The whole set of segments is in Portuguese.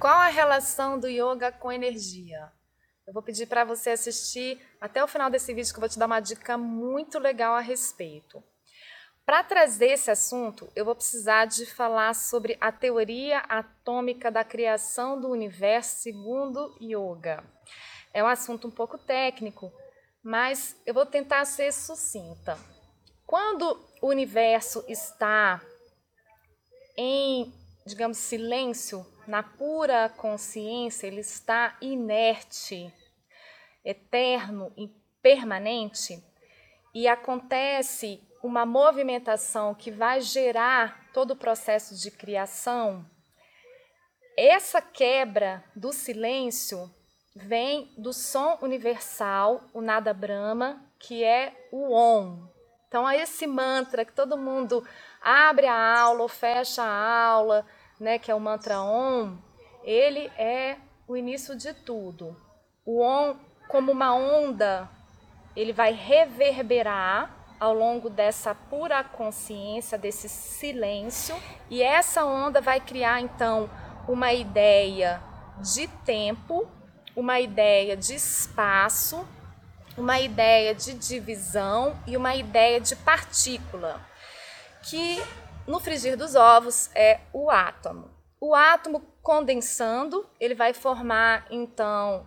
Qual a relação do yoga com energia? Eu vou pedir para você assistir até o final desse vídeo que eu vou te dar uma dica muito legal a respeito. Para trazer esse assunto, eu vou precisar de falar sobre a teoria atômica da criação do universo segundo yoga. É um assunto um pouco técnico, mas eu vou tentar ser sucinta. Quando o universo está em, digamos, silêncio, na pura consciência, ele está inerte, eterno e permanente, e acontece uma movimentação que vai gerar todo o processo de criação, essa quebra do silêncio vem do som universal, o nada brahma, que é o Om. Então, é esse mantra que todo mundo abre a aula ou fecha a aula, né, que é o mantra Om, ele é o início de tudo. O Om, como uma onda, ele vai reverberar ao longo dessa pura consciência, desse silêncio, e essa onda vai criar então uma ideia de tempo, uma ideia de espaço, uma ideia de divisão e uma ideia de partícula, que no frigir dos ovos é o átomo. O átomo condensando, ele vai formar então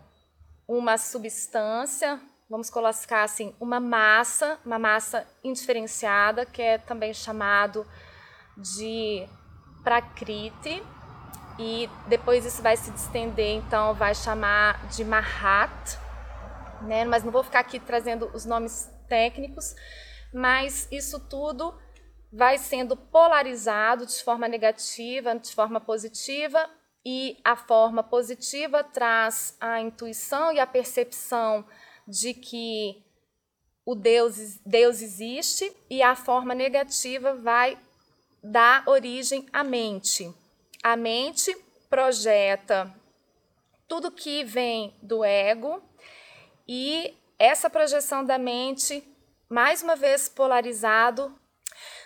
uma substância vamos colocar assim, uma massa, uma massa indiferenciada, que é também chamado de prakriti, e depois isso vai se estender, então vai chamar de mahat, né? Mas não vou ficar aqui trazendo os nomes técnicos, mas isso tudo vai sendo polarizado de forma negativa, de forma positiva, e a forma positiva traz a intuição e a percepção de que o Deus, Deus existe e a forma negativa vai dar origem à mente. A mente projeta tudo que vem do ego e essa projeção da mente, mais uma vez polarizado,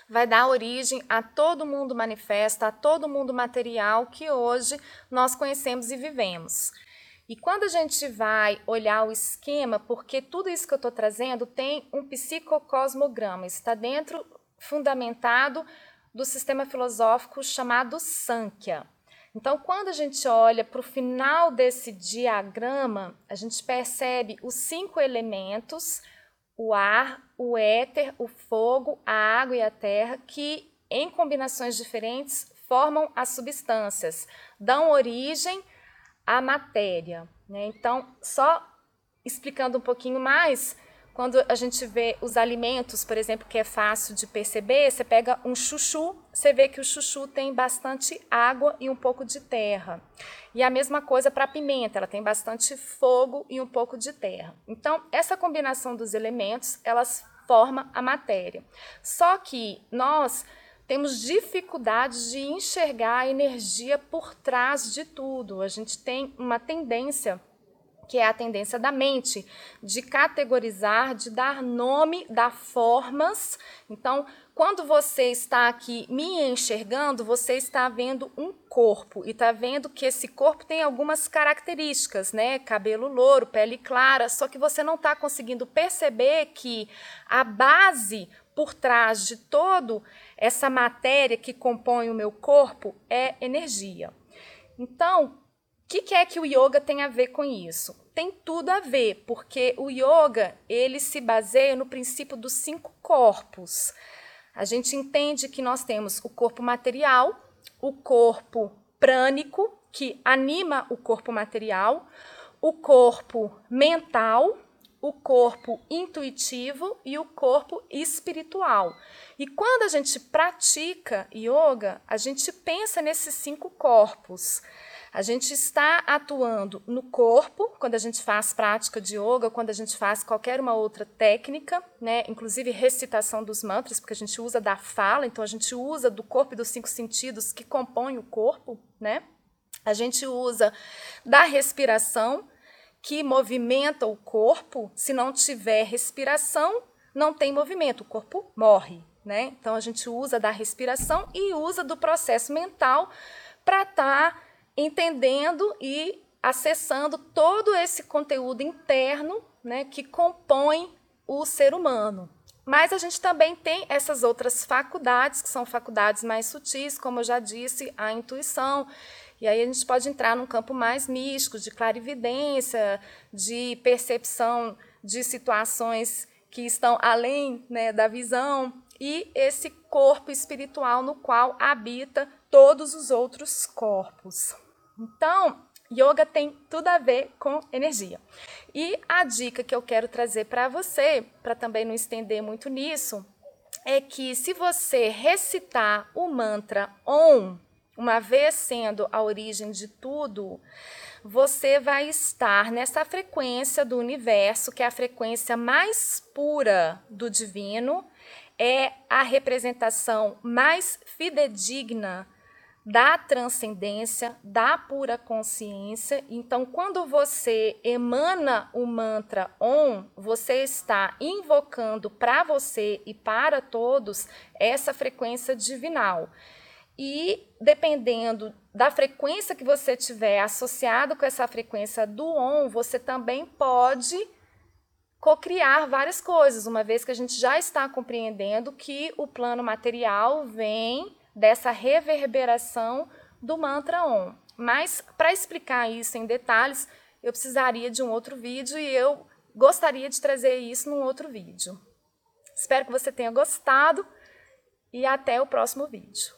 vai dar origem a todo mundo manifesto, a todo mundo material que hoje nós conhecemos e vivemos. E quando a gente vai olhar o esquema, porque tudo isso que eu estou trazendo tem um psicocosmograma, está dentro, fundamentado do sistema filosófico chamado Sankhya. Então, quando a gente olha para o final desse diagrama, a gente percebe os cinco elementos: o ar, o éter, o fogo, a água e a terra, que em combinações diferentes formam as substâncias, dão origem a matéria. Né? Então, só explicando um pouquinho mais, quando a gente vê os alimentos, por exemplo, que é fácil de perceber, você pega um chuchu, você vê que o chuchu tem bastante água e um pouco de terra. E a mesma coisa para a pimenta, ela tem bastante fogo e um pouco de terra. Então, essa combinação dos elementos, elas forma a matéria. Só que nós temos dificuldade de enxergar a energia por trás de tudo. A gente tem uma tendência que é a tendência da mente de categorizar, de dar nome, dar formas. Então, quando você está aqui me enxergando, você está vendo um corpo e está vendo que esse corpo tem algumas características, né? Cabelo louro, pele clara, só que você não está conseguindo perceber que a base por trás de todo essa matéria que compõe o meu corpo é energia. Então, o que, que, é que o yoga tem a ver com isso? Tem tudo a ver, porque o yoga ele se baseia no princípio dos cinco corpos. A gente entende que nós temos o corpo material, o corpo prânico, que anima o corpo material, o corpo mental, o corpo intuitivo e o corpo espiritual. E quando a gente pratica yoga, a gente pensa nesses cinco corpos. A gente está atuando no corpo, quando a gente faz prática de yoga, quando a gente faz qualquer uma outra técnica, né? inclusive recitação dos mantras, porque a gente usa da fala, então a gente usa do corpo e dos cinco sentidos que compõem o corpo. Né? A gente usa da respiração, que movimenta o corpo, se não tiver respiração, não tem movimento, o corpo morre. Né? Então a gente usa da respiração e usa do processo mental para estar tá entendendo e acessando todo esse conteúdo interno né, que compõe o ser humano. Mas a gente também tem essas outras faculdades, que são faculdades mais sutis, como eu já disse, a intuição. E aí a gente pode entrar num campo mais místico, de clarividência, de percepção de situações que estão além né, da visão, e esse corpo espiritual no qual habita todos os outros corpos. Então, yoga tem tudo a ver com energia. E a dica que eu quero trazer para você, para também não estender muito nisso, é que se você recitar o mantra Om, uma vez sendo a origem de tudo, você vai estar nessa frequência do universo, que é a frequência mais pura do divino, é a representação mais fidedigna da transcendência, da pura consciência. Então, quando você emana o mantra Om, você está invocando para você e para todos essa frequência divinal. E dependendo da frequência que você tiver associado com essa frequência do Om, você também pode cocriar várias coisas, uma vez que a gente já está compreendendo que o plano material vem dessa reverberação do mantra Om. Mas para explicar isso em detalhes, eu precisaria de um outro vídeo e eu gostaria de trazer isso num outro vídeo. Espero que você tenha gostado e até o próximo vídeo.